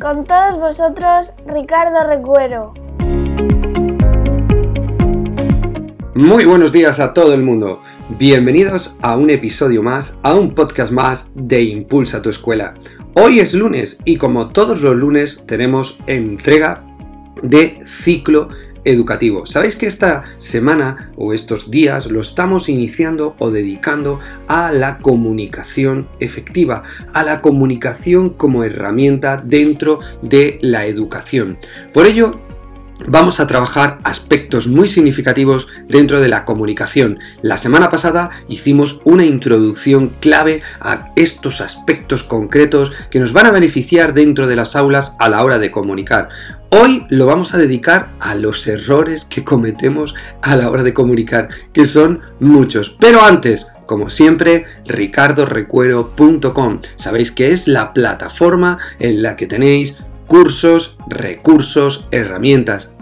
Con todos vosotros, Ricardo Recuero. Muy buenos días a todo el mundo. Bienvenidos a un episodio más, a un podcast más de Impulsa tu escuela. Hoy es lunes y como todos los lunes tenemos entrega de ciclo educativo. Sabéis que esta semana o estos días lo estamos iniciando o dedicando a la comunicación efectiva, a la comunicación como herramienta dentro de la educación. Por ello, vamos a trabajar aspectos muy significativos dentro de la comunicación. La semana pasada hicimos una introducción clave a estos aspectos concretos que nos van a beneficiar dentro de las aulas a la hora de comunicar. Hoy lo vamos a dedicar a los errores que cometemos a la hora de comunicar, que son muchos. Pero antes, como siempre, ricardorecuero.com. Sabéis que es la plataforma en la que tenéis cursos, recursos, herramientas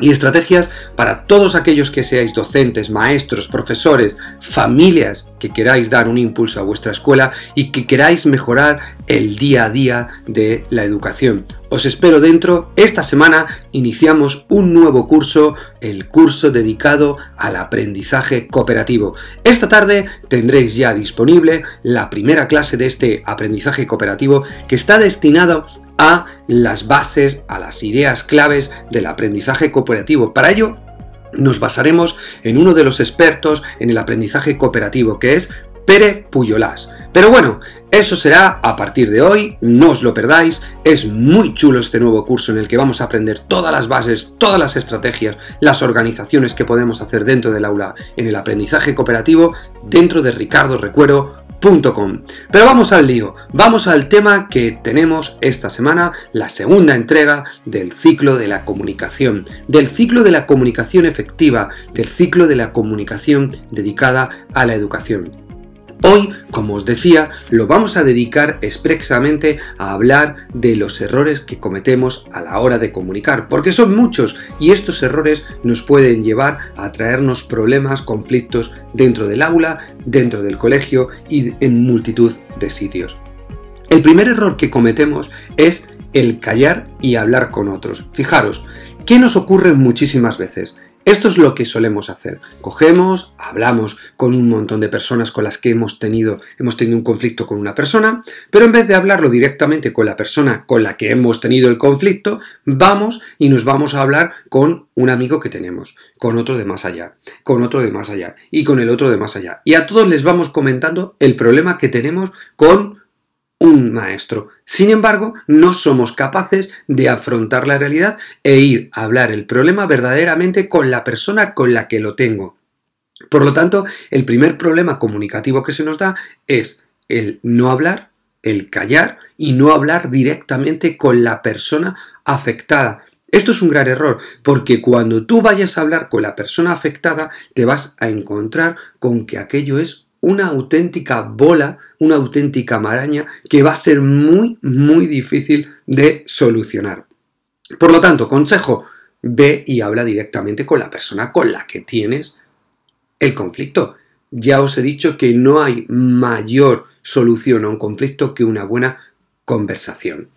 y estrategias para todos aquellos que seáis docentes, maestros, profesores, familias que queráis dar un impulso a vuestra escuela y que queráis mejorar el día a día de la educación. Os espero dentro. Esta semana iniciamos un nuevo curso, el curso dedicado al aprendizaje cooperativo. Esta tarde tendréis ya disponible la primera clase de este aprendizaje cooperativo que está destinado a las bases, a las ideas claves del aprendizaje cooperativo. Para ello, nos basaremos en uno de los expertos en el aprendizaje cooperativo, que es Pere Puyolás. Pero bueno, eso será a partir de hoy, no os lo perdáis, es muy chulo este nuevo curso en el que vamos a aprender todas las bases, todas las estrategias, las organizaciones que podemos hacer dentro del aula en el aprendizaje cooperativo dentro de Ricardo Recuero pero vamos al lío, vamos al tema que tenemos esta semana, la segunda entrega del ciclo de la comunicación, del ciclo de la comunicación efectiva, del ciclo de la comunicación dedicada a la educación. Hoy, como os decía, lo vamos a dedicar expresamente a hablar de los errores que cometemos a la hora de comunicar, porque son muchos y estos errores nos pueden llevar a traernos problemas, conflictos dentro del aula, dentro del colegio y en multitud de sitios. El primer error que cometemos es el callar y hablar con otros. Fijaros, ¿qué nos ocurre muchísimas veces? Esto es lo que solemos hacer. Cogemos, hablamos con un montón de personas con las que hemos tenido, hemos tenido un conflicto con una persona, pero en vez de hablarlo directamente con la persona con la que hemos tenido el conflicto, vamos y nos vamos a hablar con un amigo que tenemos, con otro de más allá, con otro de más allá y con el otro de más allá. Y a todos les vamos comentando el problema que tenemos con un maestro. Sin embargo, no somos capaces de afrontar la realidad e ir a hablar el problema verdaderamente con la persona con la que lo tengo. Por lo tanto, el primer problema comunicativo que se nos da es el no hablar, el callar y no hablar directamente con la persona afectada. Esto es un gran error, porque cuando tú vayas a hablar con la persona afectada, te vas a encontrar con que aquello es una auténtica bola, una auténtica maraña que va a ser muy, muy difícil de solucionar. Por lo tanto, consejo, ve y habla directamente con la persona con la que tienes el conflicto. Ya os he dicho que no hay mayor solución a un conflicto que una buena conversación.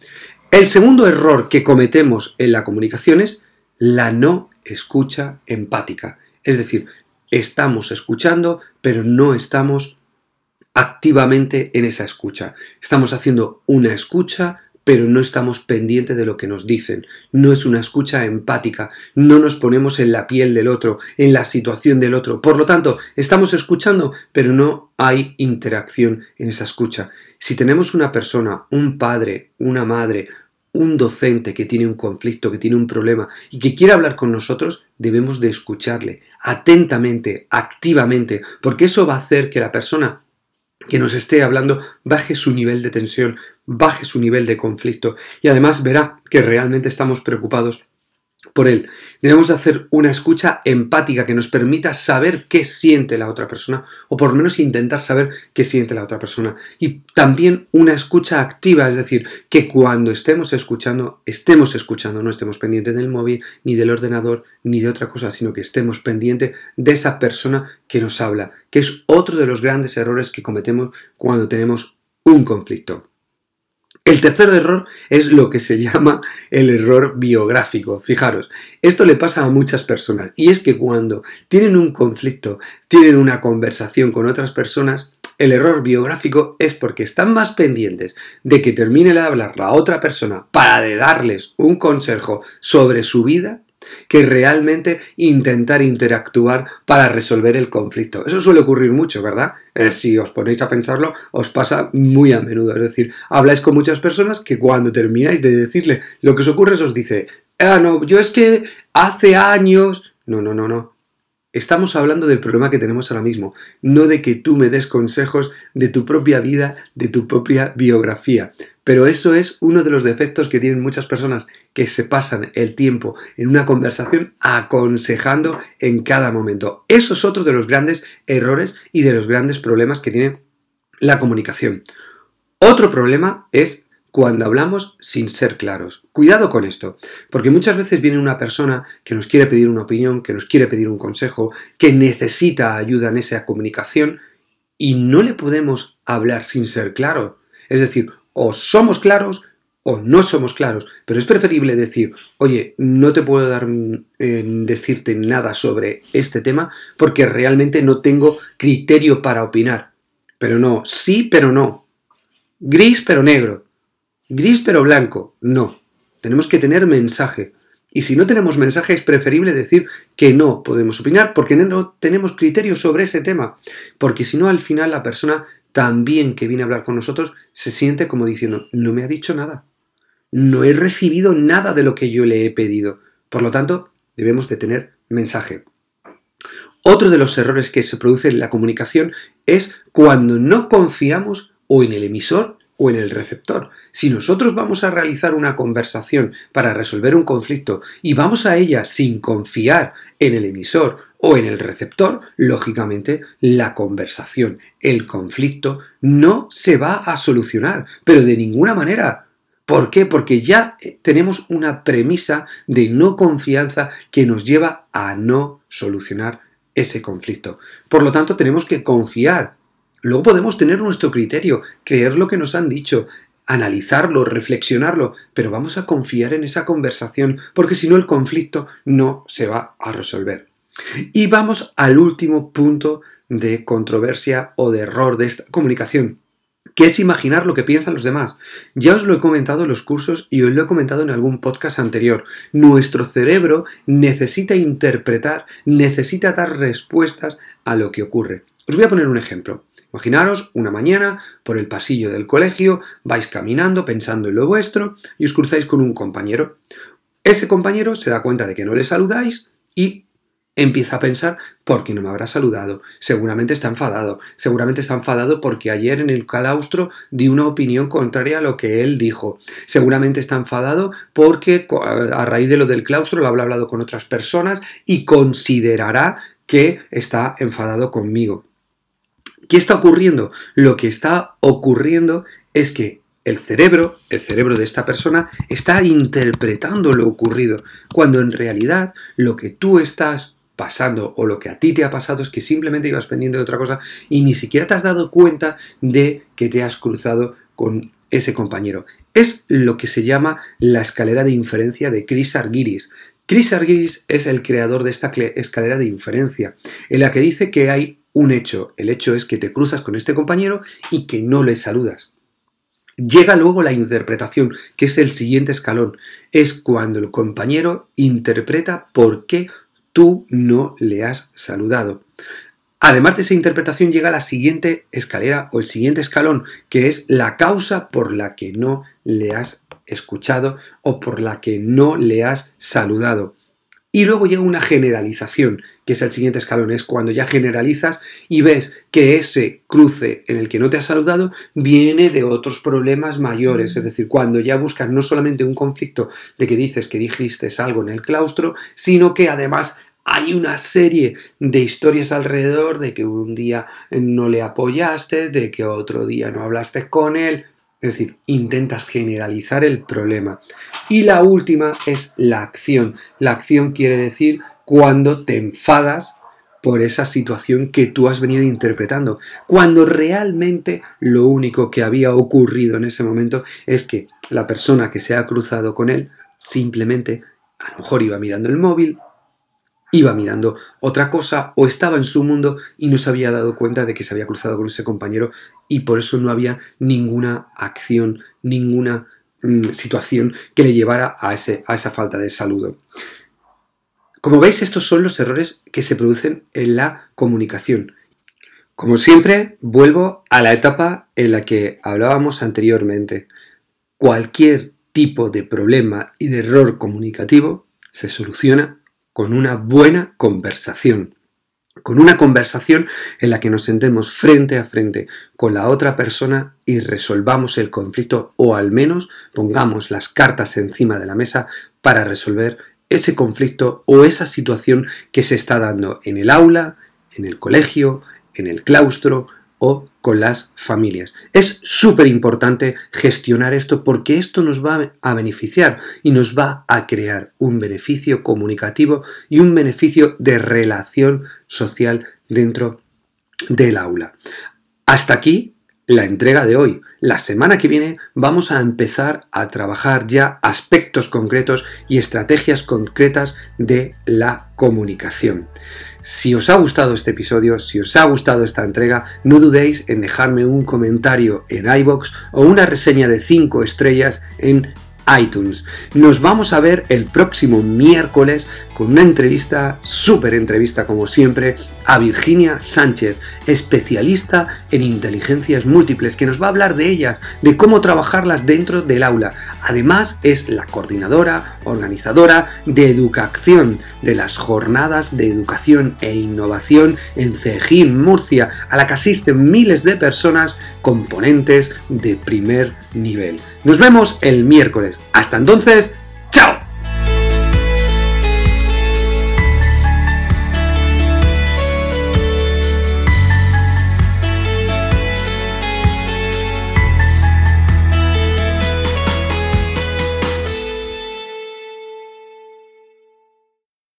El segundo error que cometemos en la comunicación es la no escucha empática. Es decir, estamos escuchando, pero no estamos activamente en esa escucha. Estamos haciendo una escucha, pero no estamos pendientes de lo que nos dicen. No es una escucha empática, no nos ponemos en la piel del otro, en la situación del otro. Por lo tanto, estamos escuchando, pero no hay interacción en esa escucha. Si tenemos una persona, un padre, una madre, un docente que tiene un conflicto, que tiene un problema y que quiere hablar con nosotros, debemos de escucharle atentamente, activamente, porque eso va a hacer que la persona que nos esté hablando baje su nivel de tensión, baje su nivel de conflicto y además verá que realmente estamos preocupados por él. Debemos de hacer una escucha empática que nos permita saber qué siente la otra persona o por lo menos intentar saber qué siente la otra persona. Y también una escucha activa, es decir, que cuando estemos escuchando, estemos escuchando, no estemos pendientes del móvil, ni del ordenador, ni de otra cosa, sino que estemos pendientes de esa persona que nos habla, que es otro de los grandes errores que cometemos cuando tenemos un conflicto. El tercer error es lo que se llama el error biográfico. Fijaros, esto le pasa a muchas personas y es que cuando tienen un conflicto, tienen una conversación con otras personas, el error biográfico es porque están más pendientes de que termine de hablar la otra persona para darles un consejo sobre su vida que realmente intentar interactuar para resolver el conflicto. Eso suele ocurrir mucho, ¿verdad? Eh, si os ponéis a pensarlo, os pasa muy a menudo. Es decir, habláis con muchas personas que cuando termináis de decirle lo que os ocurre, os dice, ah, no, yo es que hace años... No, no, no, no. Estamos hablando del problema que tenemos ahora mismo, no de que tú me des consejos de tu propia vida, de tu propia biografía. Pero eso es uno de los defectos que tienen muchas personas que se pasan el tiempo en una conversación aconsejando en cada momento. Eso es otro de los grandes errores y de los grandes problemas que tiene la comunicación. Otro problema es cuando hablamos sin ser claros. Cuidado con esto, porque muchas veces viene una persona que nos quiere pedir una opinión, que nos quiere pedir un consejo, que necesita ayuda en esa comunicación y no le podemos hablar sin ser claros. Es decir, o somos claros o no somos claros, pero es preferible decir, oye, no te puedo dar eh, decirte nada sobre este tema porque realmente no tengo criterio para opinar. Pero no, sí, pero no. Gris, pero negro. Gris pero blanco. No. Tenemos que tener mensaje. Y si no tenemos mensaje es preferible decir que no podemos opinar porque no tenemos criterios sobre ese tema. Porque si no, al final la persona también que viene a hablar con nosotros se siente como diciendo, no me ha dicho nada. No he recibido nada de lo que yo le he pedido. Por lo tanto, debemos de tener mensaje. Otro de los errores que se produce en la comunicación es cuando no confiamos o en el emisor o en el receptor. Si nosotros vamos a realizar una conversación para resolver un conflicto y vamos a ella sin confiar en el emisor o en el receptor, lógicamente la conversación, el conflicto, no se va a solucionar, pero de ninguna manera. ¿Por qué? Porque ya tenemos una premisa de no confianza que nos lleva a no solucionar ese conflicto. Por lo tanto, tenemos que confiar Luego podemos tener nuestro criterio, creer lo que nos han dicho, analizarlo, reflexionarlo, pero vamos a confiar en esa conversación, porque si no el conflicto no se va a resolver. Y vamos al último punto de controversia o de error de esta comunicación, que es imaginar lo que piensan los demás. Ya os lo he comentado en los cursos y os lo he comentado en algún podcast anterior. Nuestro cerebro necesita interpretar, necesita dar respuestas a lo que ocurre. Os voy a poner un ejemplo. Imaginaros una mañana por el pasillo del colegio, vais caminando pensando en lo vuestro y os cruzáis con un compañero. Ese compañero se da cuenta de que no le saludáis y empieza a pensar, ¿por qué no me habrá saludado? Seguramente está enfadado, seguramente está enfadado porque ayer en el claustro di una opinión contraria a lo que él dijo, seguramente está enfadado porque a raíz de lo del claustro lo habrá hablado con otras personas y considerará que está enfadado conmigo. ¿Qué está ocurriendo? Lo que está ocurriendo es que el cerebro, el cerebro de esta persona, está interpretando lo ocurrido, cuando en realidad lo que tú estás pasando o lo que a ti te ha pasado es que simplemente ibas pendiente de otra cosa y ni siquiera te has dado cuenta de que te has cruzado con ese compañero. Es lo que se llama la escalera de inferencia de Chris Argyris. Chris Argyris es el creador de esta escalera de inferencia, en la que dice que hay un hecho. El hecho es que te cruzas con este compañero y que no le saludas. Llega luego la interpretación, que es el siguiente escalón. Es cuando el compañero interpreta por qué tú no le has saludado. Además de esa interpretación llega la siguiente escalera o el siguiente escalón, que es la causa por la que no le has escuchado o por la que no le has saludado. Y luego llega una generalización, que es el siguiente escalón, es cuando ya generalizas y ves que ese cruce en el que no te has saludado viene de otros problemas mayores, es decir, cuando ya buscas no solamente un conflicto de que dices que dijiste algo en el claustro, sino que además hay una serie de historias alrededor de que un día no le apoyaste, de que otro día no hablaste con él, es decir, intentas generalizar el problema. Y la última es la acción. La acción quiere decir cuando te enfadas por esa situación que tú has venido interpretando, cuando realmente lo único que había ocurrido en ese momento es que la persona que se ha cruzado con él simplemente a lo mejor iba mirando el móvil, iba mirando otra cosa o estaba en su mundo y no se había dado cuenta de que se había cruzado con ese compañero y por eso no había ninguna acción, ninguna mm, situación que le llevara a, ese, a esa falta de saludo. Como veis, estos son los errores que se producen en la comunicación. Como siempre, vuelvo a la etapa en la que hablábamos anteriormente. Cualquier tipo de problema y de error comunicativo se soluciona con una buena conversación. Con una conversación en la que nos sentemos frente a frente con la otra persona y resolvamos el conflicto o al menos pongamos las cartas encima de la mesa para resolver ese conflicto o esa situación que se está dando en el aula, en el colegio, en el claustro o con las familias. Es súper importante gestionar esto porque esto nos va a beneficiar y nos va a crear un beneficio comunicativo y un beneficio de relación social dentro del aula. Hasta aquí la entrega de hoy. La semana que viene vamos a empezar a trabajar ya aspectos concretos y estrategias concretas de la comunicación. Si os ha gustado este episodio, si os ha gustado esta entrega, no dudéis en dejarme un comentario en iBox o una reseña de 5 estrellas en iTunes. Nos vamos a ver el próximo miércoles con una entrevista, súper entrevista como siempre, a Virginia Sánchez, especialista en inteligencias múltiples, que nos va a hablar de ellas, de cómo trabajarlas dentro del aula. Además es la coordinadora, organizadora de educación de las jornadas de educación e innovación en Cejín, Murcia, a la que asisten miles de personas componentes de primer nivel. Nos vemos el miércoles. Hasta entonces,